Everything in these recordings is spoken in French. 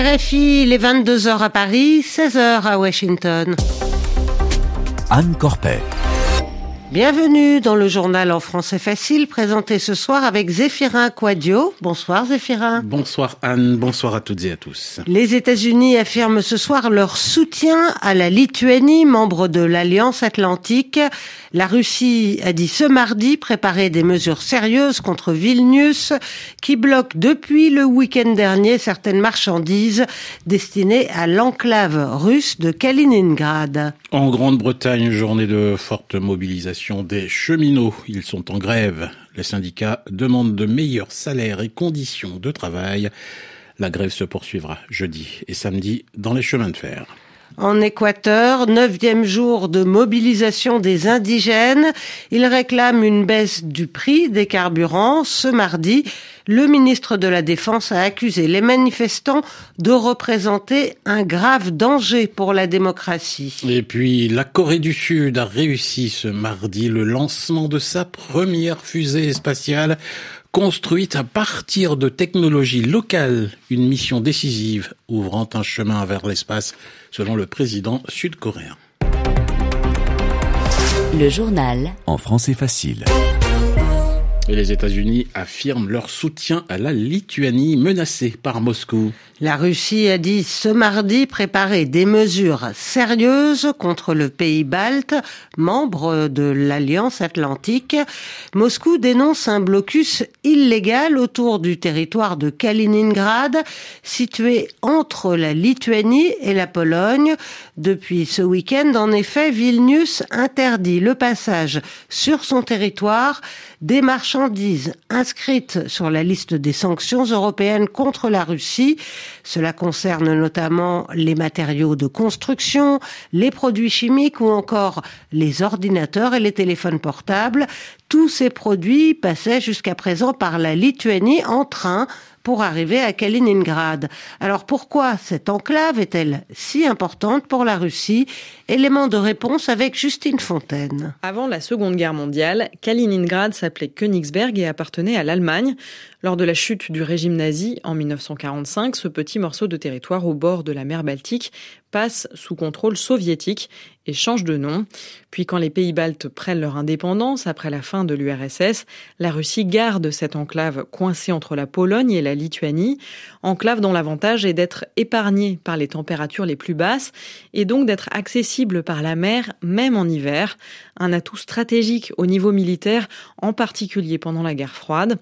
RFI, les 22h à Paris, 16h à Washington. Anne Corpet. Bienvenue dans le journal en français facile, présenté ce soir avec Zéphirin Quadio. Bonsoir Zéphirin. Bonsoir Anne, bonsoir à toutes et à tous. Les États-Unis affirment ce soir leur soutien à la Lituanie, membre de l'Alliance Atlantique. La Russie a dit ce mardi préparer des mesures sérieuses contre Vilnius, qui bloque depuis le week-end dernier certaines marchandises destinées à l'enclave russe de Kaliningrad. En Grande-Bretagne, journée de forte mobilisation des cheminots. Ils sont en grève. Les syndicats demandent de meilleurs salaires et conditions de travail. La grève se poursuivra jeudi et samedi dans les chemins de fer. En Équateur, neuvième jour de mobilisation des indigènes. Ils réclament une baisse du prix des carburants. Ce mardi, le ministre de la Défense a accusé les manifestants de représenter un grave danger pour la démocratie. Et puis, la Corée du Sud a réussi ce mardi le lancement de sa première fusée spatiale construite à partir de technologies locales, une mission décisive ouvrant un chemin vers l'espace, selon le président sud-coréen. Le journal en français facile. Et les États-Unis affirment leur soutien à la Lituanie menacée par Moscou. La Russie a dit ce mardi préparer des mesures sérieuses contre le pays balte, membre de l'Alliance Atlantique. Moscou dénonce un blocus illégal autour du territoire de Kaliningrad, situé entre la Lituanie et la Pologne. Depuis ce week-end, en effet, Vilnius interdit le passage sur son territoire des marchandises inscrites sur la liste des sanctions européennes contre la Russie. Cela concerne notamment les matériaux de construction, les produits chimiques ou encore les ordinateurs et les téléphones portables. Tous ces produits passaient jusqu'à présent par la Lituanie en train pour arriver à Kaliningrad. Alors pourquoi cette enclave est-elle si importante pour la Russie? Élément de réponse avec Justine Fontaine. Avant la Seconde Guerre mondiale, Kaliningrad s'appelait Königsberg et appartenait à l'Allemagne. Lors de la chute du régime nazi en 1945, ce petit morceau de territoire au bord de la mer Baltique passe sous contrôle soviétique et change de nom. Puis quand les pays baltes prennent leur indépendance après la fin de l'URSS, la Russie garde cette enclave coincée entre la Pologne et la Lituanie, enclave dont l'avantage est d'être épargnée par les températures les plus basses et donc d'être accessible par la mer même en hiver, un atout stratégique au niveau militaire, en particulier pendant la guerre froide.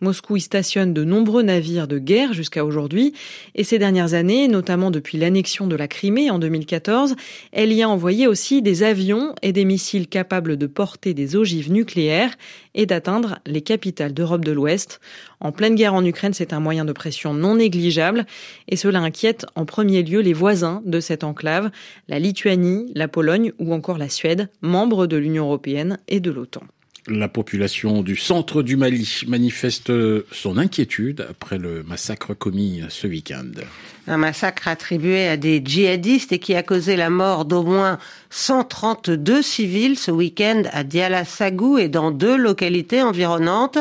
Moscou y stationne de nombreux navires de guerre jusqu'à aujourd'hui et ces dernières années, notamment depuis l'annexion de la Crimée en 2014, elle y a envoyé aussi des avions et des missiles capables de porter des ogives nucléaires et d'atteindre les capitales d'Europe de l'Ouest. En pleine guerre en Ukraine, c'est un moyen de pression non négligeable et cela inquiète en premier lieu les voisins de cette enclave, la Lituanie, la Pologne ou encore la Suède, membres de l'Union européenne et de l'OTAN. La population du centre du Mali manifeste son inquiétude après le massacre commis ce week-end. Un massacre attribué à des djihadistes et qui a causé la mort d'au moins 132 civils ce week-end à Diala Sagou et dans deux localités environnantes.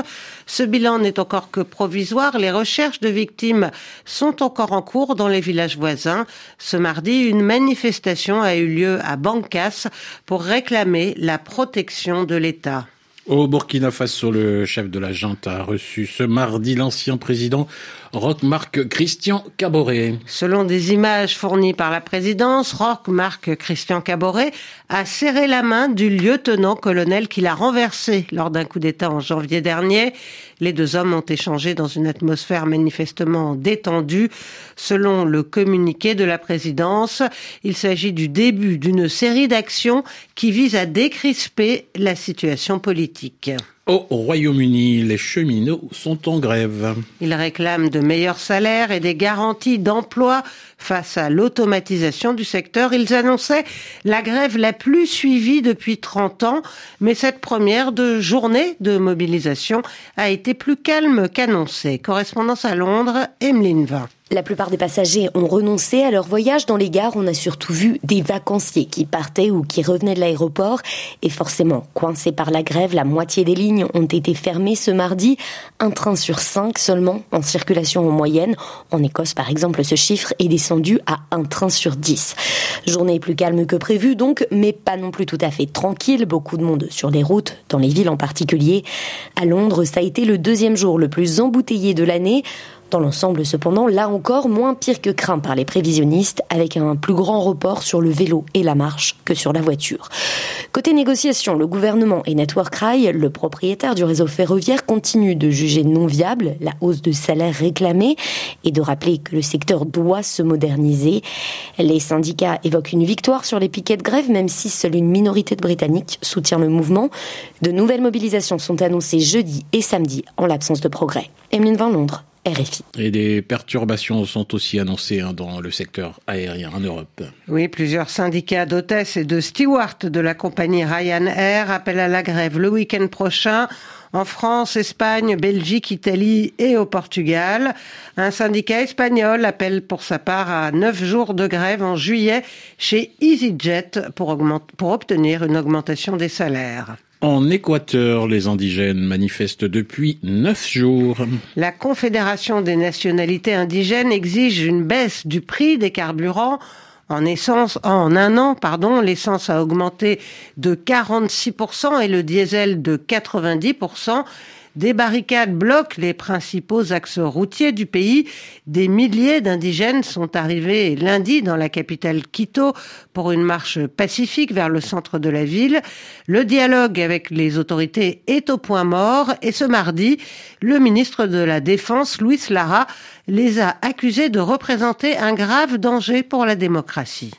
Ce bilan n'est encore que provisoire. Les recherches de victimes sont encore en cours dans les villages voisins. Ce mardi, une manifestation a eu lieu à Bankas pour réclamer la protection de l'État. Au Burkina Faso, le chef de la junte a reçu ce mardi l'ancien président Roch-Marc Christian Caboret. Selon des images fournies par la présidence, Roch-Marc Christian Caboret a serré la main du lieutenant-colonel qu'il a renversé lors d'un coup d'État en janvier dernier. Les deux hommes ont échangé dans une atmosphère manifestement détendue. Selon le communiqué de la présidence, il s'agit du début d'une série d'actions qui visent à décrisper la situation politique. Au Royaume-Uni, les cheminots sont en grève. Ils réclament de meilleurs salaires et des garanties d'emploi face à l'automatisation du secteur. Ils annonçaient la grève la plus suivie depuis 30 ans, mais cette première de journée de mobilisation a été plus calme qu'annoncée. Correspondance à Londres, Emeline Vin. La plupart des passagers ont renoncé à leur voyage dans les gares. On a surtout vu des vacanciers qui partaient ou qui revenaient de l'aéroport. Et forcément, coincés par la grève, la moitié des lignes ont été fermées ce mardi. Un train sur cinq seulement en circulation en moyenne. En Écosse, par exemple, ce chiffre est descendu à un train sur dix. Journée plus calme que prévu donc, mais pas non plus tout à fait tranquille. Beaucoup de monde sur les routes, dans les villes en particulier. À Londres, ça a été le deuxième jour le plus embouteillé de l'année. Dans l'ensemble, cependant, là encore, moins pire que craint par les prévisionnistes, avec un plus grand report sur le vélo et la marche que sur la voiture. Côté négociation, le gouvernement et Network Rail, le propriétaire du réseau ferroviaire, continuent de juger non viable la hausse de salaire réclamée et de rappeler que le secteur doit se moderniser. Les syndicats évoquent une victoire sur les piquets de grève, même si seule une minorité de Britanniques soutient le mouvement. De nouvelles mobilisations sont annoncées jeudi et samedi en l'absence de progrès. Emeline Van Londres. RFI. Et des perturbations sont aussi annoncées hein, dans le secteur aérien en Europe. Oui, plusieurs syndicats d'hôtesses et de stewards de la compagnie Ryanair appellent à la grève le week-end prochain en France, Espagne, Belgique, Italie et au Portugal. Un syndicat espagnol appelle pour sa part à neuf jours de grève en juillet chez EasyJet pour, pour obtenir une augmentation des salaires. En Équateur, les indigènes manifestent depuis neuf jours. La Confédération des nationalités indigènes exige une baisse du prix des carburants. En essence, en un an, pardon, l'essence a augmenté de 46% et le diesel de 90%. Des barricades bloquent les principaux axes routiers du pays. Des milliers d'indigènes sont arrivés lundi dans la capitale Quito pour une marche pacifique vers le centre de la ville. Le dialogue avec les autorités est au point mort et ce mardi, le ministre de la Défense, Luis Lara, les a accusés de représenter un grave danger pour la démocratie.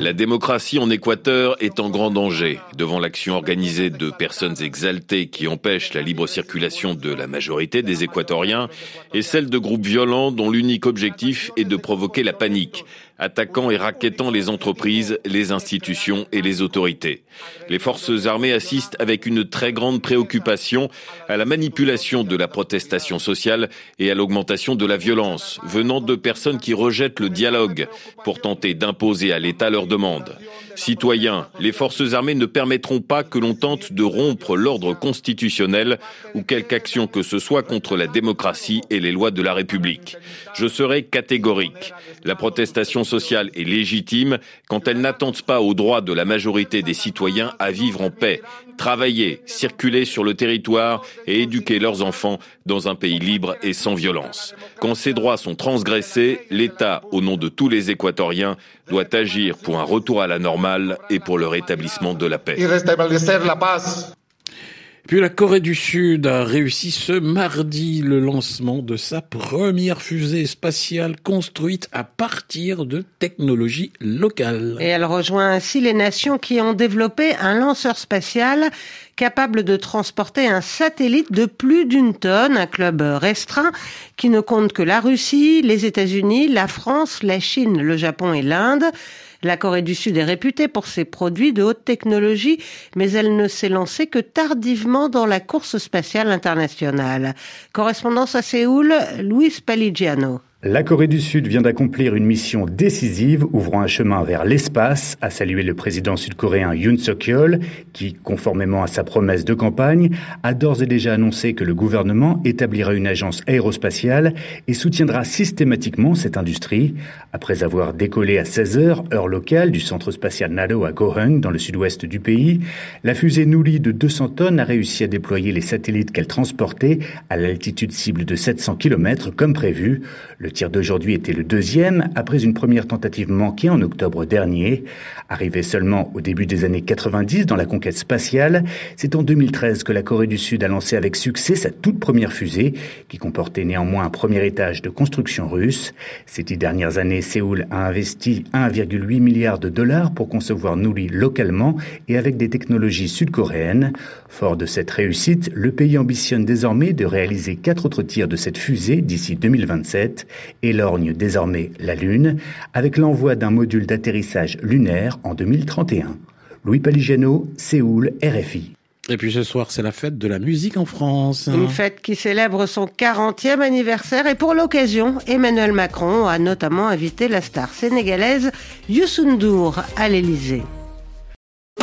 La démocratie en Équateur est en grand danger. Devant l'action organisée de personnes exaltées qui empêchent la libre circulation de la majorité des Équatoriens et celle de groupes violents dont l'unique objectif est de provoquer la panique attaquant et raquettant les entreprises, les institutions et les autorités. Les forces armées assistent avec une très grande préoccupation à la manipulation de la protestation sociale et à l'augmentation de la violence venant de personnes qui rejettent le dialogue pour tenter d'imposer à l'État leurs demandes. Citoyens, les forces armées ne permettront pas que l'on tente de rompre l'ordre constitutionnel ou quelque action que ce soit contre la démocratie et les lois de la République. Je serai catégorique. La protestation sociale est légitime quand elle n'attente pas aux droits de la majorité des citoyens à vivre en paix, travailler, circuler sur le territoire et éduquer leurs enfants dans un pays libre et sans violence. Quand ces droits sont transgressés, l'État, au nom de tous les Équatoriens, doit agir pour un retour à la normale et pour le rétablissement de la paix. Puis la Corée du Sud a réussi ce mardi le lancement de sa première fusée spatiale construite à partir de technologies locales. Et elle rejoint ainsi les nations qui ont développé un lanceur spatial capable de transporter un satellite de plus d'une tonne, un club restreint qui ne compte que la Russie, les États-Unis, la France, la Chine, le Japon et l'Inde. La Corée du Sud est réputée pour ses produits de haute technologie, mais elle ne s'est lancée que tardivement dans la course spatiale internationale. Correspondance à Séoul, Louis Paligiano. La Corée du Sud vient d'accomplir une mission décisive ouvrant un chemin vers l'espace, a salué le président sud-coréen Yoon Suk-yeol, qui, conformément à sa promesse de campagne, a d'ores et déjà annoncé que le gouvernement établira une agence aérospatiale et soutiendra systématiquement cette industrie. Après avoir décollé à 16 heures, heure locale, du centre spatial Nado à Gohung, dans le sud-ouest du pays, la fusée Nouli de 200 tonnes a réussi à déployer les satellites qu'elle transportait à l'altitude cible de 700 km comme prévu. Tir d'aujourd'hui était le deuxième, après une première tentative manquée en octobre dernier. Arrivé seulement au début des années 90 dans la conquête spatiale, c'est en 2013 que la Corée du Sud a lancé avec succès sa toute première fusée, qui comportait néanmoins un premier étage de construction russe. Ces dix dernières années, Séoul a investi 1,8 milliard de dollars pour concevoir Nouli localement et avec des technologies sud-coréennes. Fort de cette réussite, le pays ambitionne désormais de réaliser quatre autres tirs de cette fusée d'ici 2027 et lorgne désormais la Lune avec l'envoi d'un module d'atterrissage lunaire en 2031. Louis Paligiano, Séoul, RFI. Et puis ce soir, c'est la fête de la musique en France. Une fête qui célèbre son 40e anniversaire et pour l'occasion, Emmanuel Macron a notamment invité la star sénégalaise Youssou N'Dour à l'Élysée.